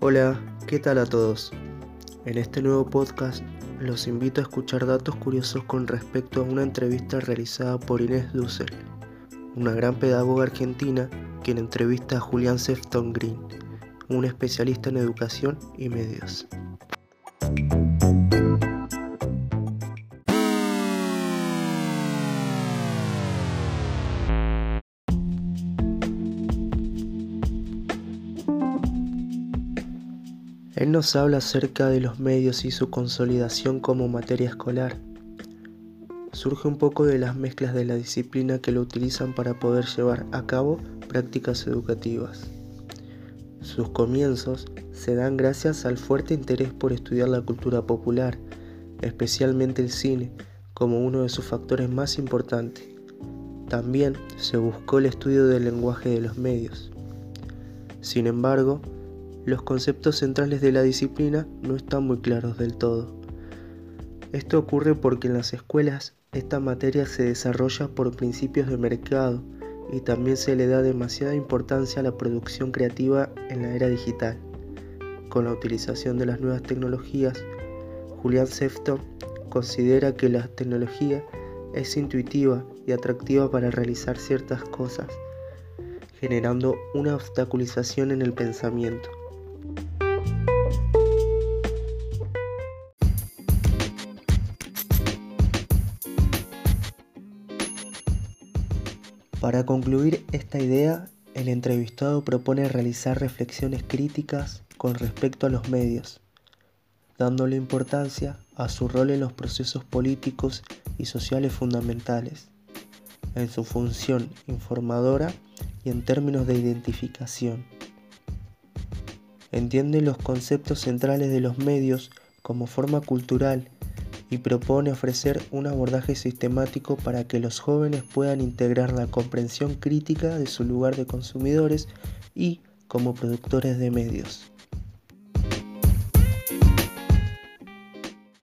Hola, ¿qué tal a todos? En este nuevo podcast los invito a escuchar datos curiosos con respecto a una entrevista realizada por Inés Dussel, una gran pedagoga argentina quien entrevista a Julián Sefton Green, un especialista en educación y medios. Él nos habla acerca de los medios y su consolidación como materia escolar. Surge un poco de las mezclas de la disciplina que lo utilizan para poder llevar a cabo prácticas educativas. Sus comienzos se dan gracias al fuerte interés por estudiar la cultura popular, especialmente el cine, como uno de sus factores más importantes. También se buscó el estudio del lenguaje de los medios. Sin embargo, los conceptos centrales de la disciplina no están muy claros del todo. Esto ocurre porque en las escuelas esta materia se desarrolla por principios de mercado y también se le da demasiada importancia a la producción creativa en la era digital. Con la utilización de las nuevas tecnologías, Julián Sefton considera que la tecnología es intuitiva y atractiva para realizar ciertas cosas, generando una obstaculización en el pensamiento. Para concluir esta idea, el entrevistado propone realizar reflexiones críticas con respecto a los medios, dándole importancia a su rol en los procesos políticos y sociales fundamentales, en su función informadora y en términos de identificación. Entiende los conceptos centrales de los medios como forma cultural y propone ofrecer un abordaje sistemático para que los jóvenes puedan integrar la comprensión crítica de su lugar de consumidores y como productores de medios.